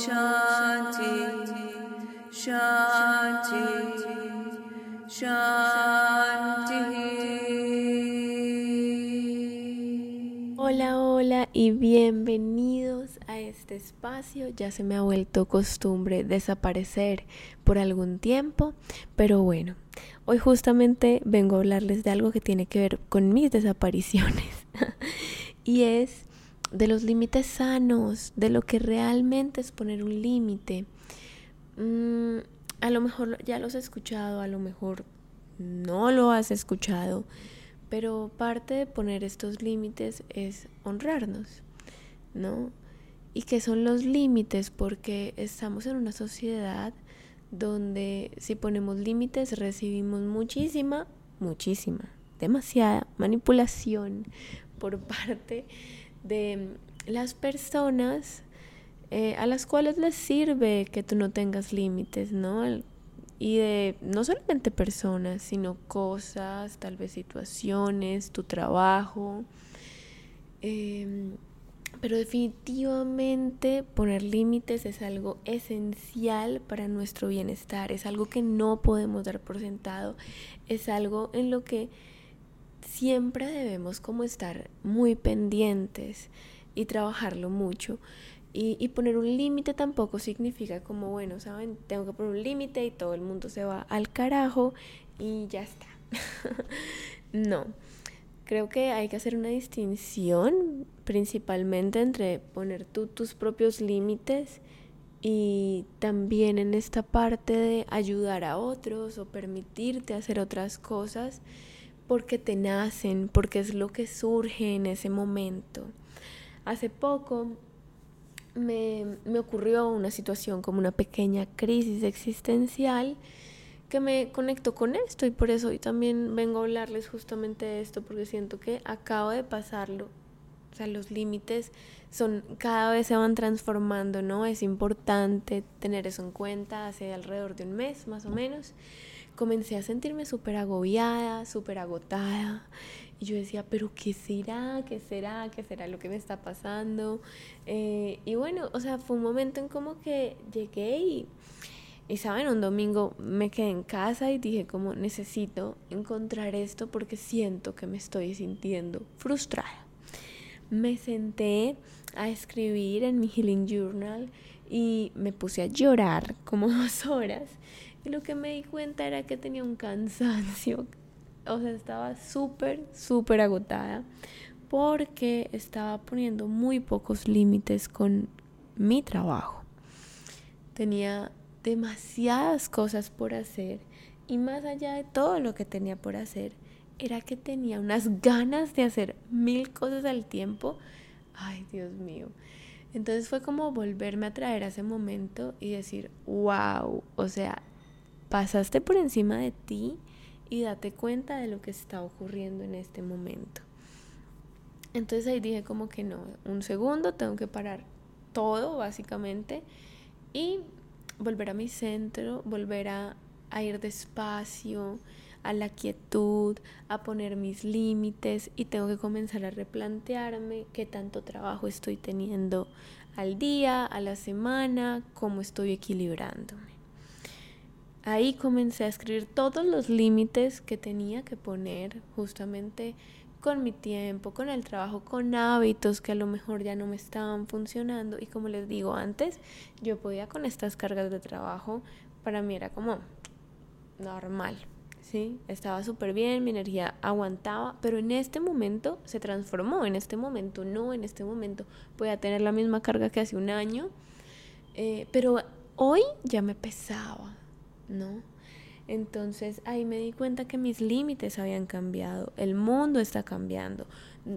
Shanti. Hola, hola y bienvenidos a este espacio. Ya se me ha vuelto costumbre desaparecer por algún tiempo, pero bueno, hoy justamente vengo a hablarles de algo que tiene que ver con mis desapariciones y es de los límites sanos, de lo que realmente es poner un límite. Mm, a lo mejor ya lo has escuchado, a lo mejor no lo has escuchado, pero parte de poner estos límites es honrarnos, ¿no? ¿Y qué son los límites? Porque estamos en una sociedad donde si ponemos límites recibimos muchísima, muchísima, demasiada manipulación por parte de las personas eh, a las cuales les sirve que tú no tengas límites, ¿no? Y de no solamente personas, sino cosas, tal vez situaciones, tu trabajo. Em, pero definitivamente poner límites es algo esencial para nuestro bienestar, es algo que no podemos dar por sentado, es algo en lo que siempre debemos como estar muy pendientes y trabajarlo mucho. Y, poner un límite tampoco significa como, bueno, ¿saben? Tengo que poner un límite y todo el mundo se va al carajo y ya está. no, creo que hay que hacer una distinción principalmente entre poner tú tus propios límites y también en esta parte de ayudar a otros o permitirte hacer otras cosas porque te nacen, porque es lo que surge en ese momento. Hace poco me, ocurrió una situación como una pequeña crisis existencial que me conectó con esto y por eso hoy también vengo a hablarles justamente de esto porque siento que acabo de pasarlo. O sea, los límites son cada vez se van transformando, ¿no? Es importante tener eso en cuenta hace alrededor de un mes más o menos comencé a sentirme súper agobiada, súper agotada. Y yo decía, pero ¿qué será? ¿Qué será? ¿Qué será lo que me está pasando? Eh, y bueno, o sea, fue un momento en como que llegué y, y, ¿saben? Un domingo me quedé en casa y dije como necesito encontrar esto porque siento que me estoy sintiendo frustrada. Me senté a escribir en mi Healing Journal y me puse a llorar como dos horas y lo que me di cuenta era que tenía un cansancio. O sea, estaba súper, súper agotada porque estaba poniendo muy pocos límites con mi trabajo. Tenía demasiadas cosas por hacer y más allá de todo lo que tenía por hacer, era que tenía unas ganas de hacer mil cosas al tiempo. Ay, Dios mío. Entonces fue como volverme a traer a ese momento y decir, wow, o sea, pasaste por encima de ti y date cuenta de lo que está ocurriendo en este momento. Entonces ahí dije como que no, un segundo, tengo que parar todo básicamente y volver a mi centro, volver a, ir despacio, a la quietud, a poner mis límites y tengo que comenzar a replantearme qué tanto trabajo estoy teniendo al día, a la semana, cómo estoy equilibrándome. Ahí comencé a escribir todos los límites que tenía que poner justamente con mi tiempo, con el trabajo, con hábitos que a lo mejor ya no me estaban funcionando. Y como les digo antes, yo podía con estas cargas de trabajo, para mí era como normal, ¿sí? Estaba súper bien, mi energía aguantaba, pero en este momento se transformó, en este momento no, en este momento podía tener la misma carga que hace un año, eh, pero hoy ya me pesaba, ¿no? Entonces ahí me di cuenta que mis límites habían cambiado, el mundo está cambiando,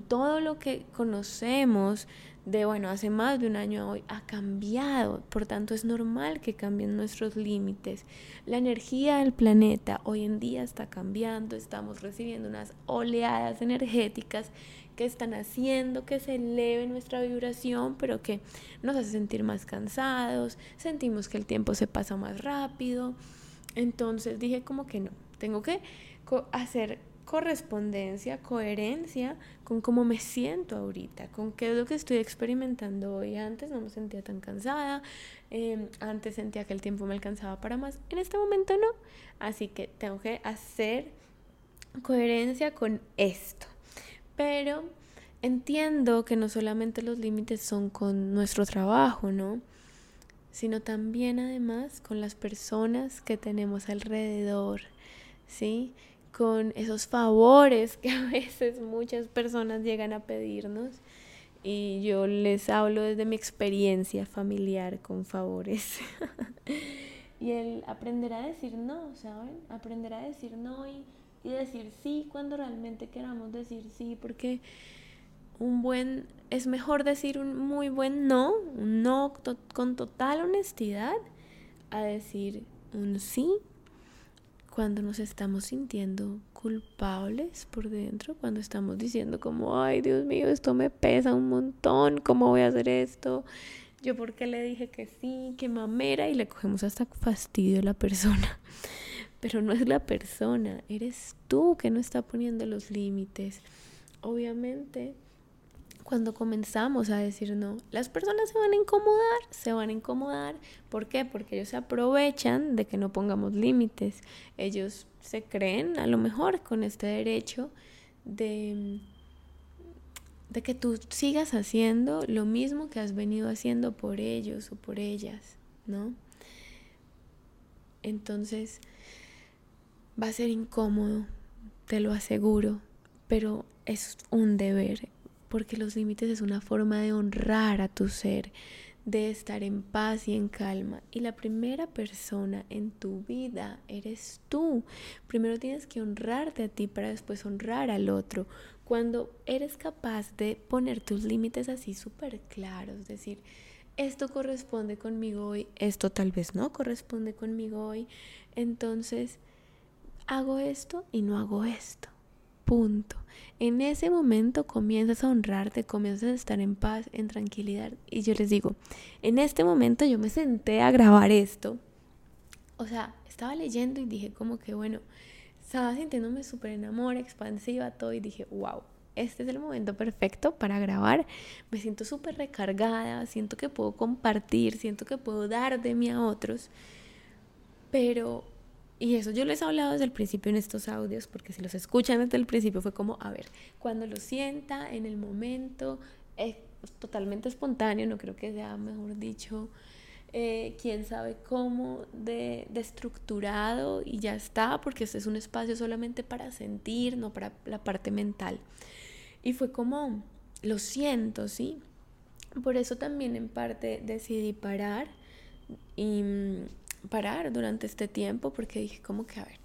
todo lo que conocemos de, bueno, hace más de un año a hoy ha cambiado, por tanto es normal que cambien nuestros límites. La energía del planeta hoy en día está cambiando, estamos recibiendo unas oleadas energéticas que están haciendo que se eleve nuestra vibración, pero que nos hace sentir más cansados, sentimos que el tiempo se pasa más rápido. Entonces dije como que no, tengo que hacer correspondencia, coherencia con cómo me siento ahorita, con qué es lo que estoy experimentando hoy. Antes no me sentía tan cansada, em, antes sentía que el tiempo me alcanzaba para más, en este momento no. Así que tengo que hacer coherencia con esto. Pero entiendo que no solamente los límites son con nuestro trabajo, ¿no? Sino también además con las personas que tenemos alrededor, ¿sí? con esos favores que a veces muchas personas llegan a pedirnos. Y yo les hablo desde mi experiencia familiar con favores. y el aprender a decir no, ¿saben? Aprender a decir no y, y decir sí cuando realmente queramos decir sí, porque un buen, es mejor decir un muy buen no, un no con total honestidad, a decir un sí cuando nos estamos sintiendo culpables por dentro, cuando estamos diciendo como, ay Dios mío, esto me pesa un montón, ¿cómo voy a hacer esto? Yo porque le dije que sí, que mamera y le cogemos hasta fastidio a la persona. Pero no es la persona, eres tú que no está poniendo los límites. Obviamente cuando comenzamos a decir no, las personas se van a incomodar, se van a incomodar. ¿Por qué? Porque ellos se aprovechan de que no pongamos límites. Ellos se creen a lo mejor con este derecho de, de que tú sigas haciendo lo mismo que has venido haciendo por ellos o por ellas, ¿no? Entonces va a ser incómodo, te lo aseguro, pero es un deber, porque los límites es una forma de honrar a tu ser, de estar en paz y en calma. Y la primera persona en tu vida eres tú. Primero tienes que honrarte a ti para después honrar al otro. Cuando eres capaz de poner tus límites así súper claros, decir, esto corresponde conmigo hoy, esto tal vez no corresponde conmigo hoy, entonces hago esto y no hago esto. Punto. En ese momento comienzas a honrarte, comienzas a estar en paz, en tranquilidad. Y yo les digo, en este momento yo me senté a grabar esto. O sea, estaba leyendo y dije como que, bueno, estaba sintiéndome súper enamorada, expansiva, todo. Y dije, wow, este es el momento perfecto para grabar. Me siento súper recargada, siento que puedo compartir, siento que puedo dar de mí a otros. Pero y eso yo les he hablado desde el principio en estos audios, porque si los escuchan desde el principio fue como, a ver, cuando lo sienta, en el momento, es totalmente espontáneo, no creo que sea, mejor dicho, eh, quién sabe cómo, de, de, estructurado y ya está, porque este es un espacio solamente para sentir, no para la parte mental. Y fue como, lo siento, ¿sí? Por eso también en parte decidí parar y parar durante este tiempo porque dije como que, a ver,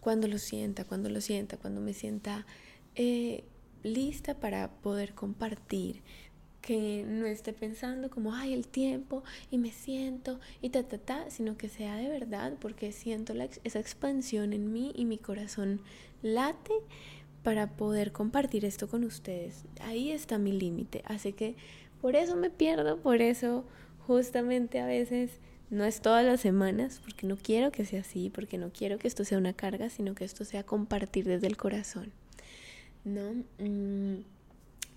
cuando lo sienta, cuando lo sienta, cuando me sienta eh, lista para poder compartir, que no esté pensando como, ay, el tiempo y me siento y ta, ta, ta, sino que sea de verdad porque siento la, esa expansión en mí y mi corazón late para poder compartir esto con ustedes. Ahí está mi límite, así que por eso me pierdo, por eso justamente a veces no es todas las semanas, porque no quiero que sea así, porque no quiero que esto sea una carga, sino que esto sea compartir desde el corazón. ¿No? Mm,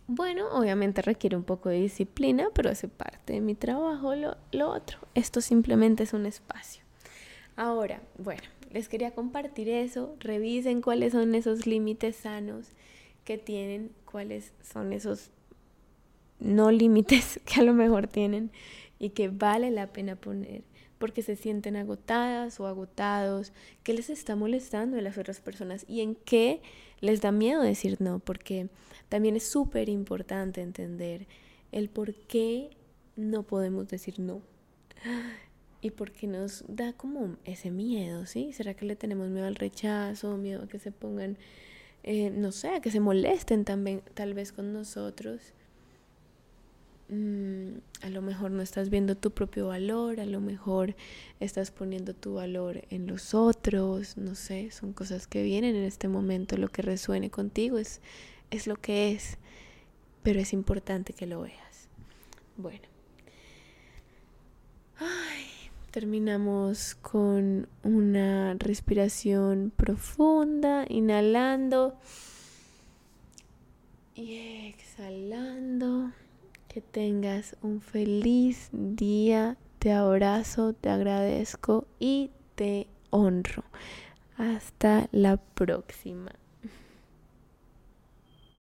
bueno, obviamente requiere un poco de disciplina, pero hace parte de mi trabajo lo, lo otro. Esto simplemente es un espacio. Ahora, bueno, les quería compartir eso. Revisen cuáles son esos límites sanos que tienen, cuáles son esos no límites que a lo mejor tienen y que vale la pena poner porque se sienten agotadas o agotados, qué les está molestando de las otras personas y en qué les da miedo decir no, porque también es súper importante entender el por qué no podemos decir no. Y porque nos da como ese miedo, ¿sí? ¿Será que le tenemos miedo al rechazo, miedo a que se pongan, eh, no sé, a que se molesten también, tal vez con nosotros? Mm, a lo mejor no estás viendo tu propio valor, a lo mejor estás poniendo tu valor en los otros, no sé, son cosas que vienen en este momento, lo que resuene contigo es, es lo que es, pero es importante que lo veas. Bueno, Terminamos con una respiración profunda, inhalando y exhalando. Que tengas un feliz día. Te abrazo, te agradezco y te honro. Hasta la próxima.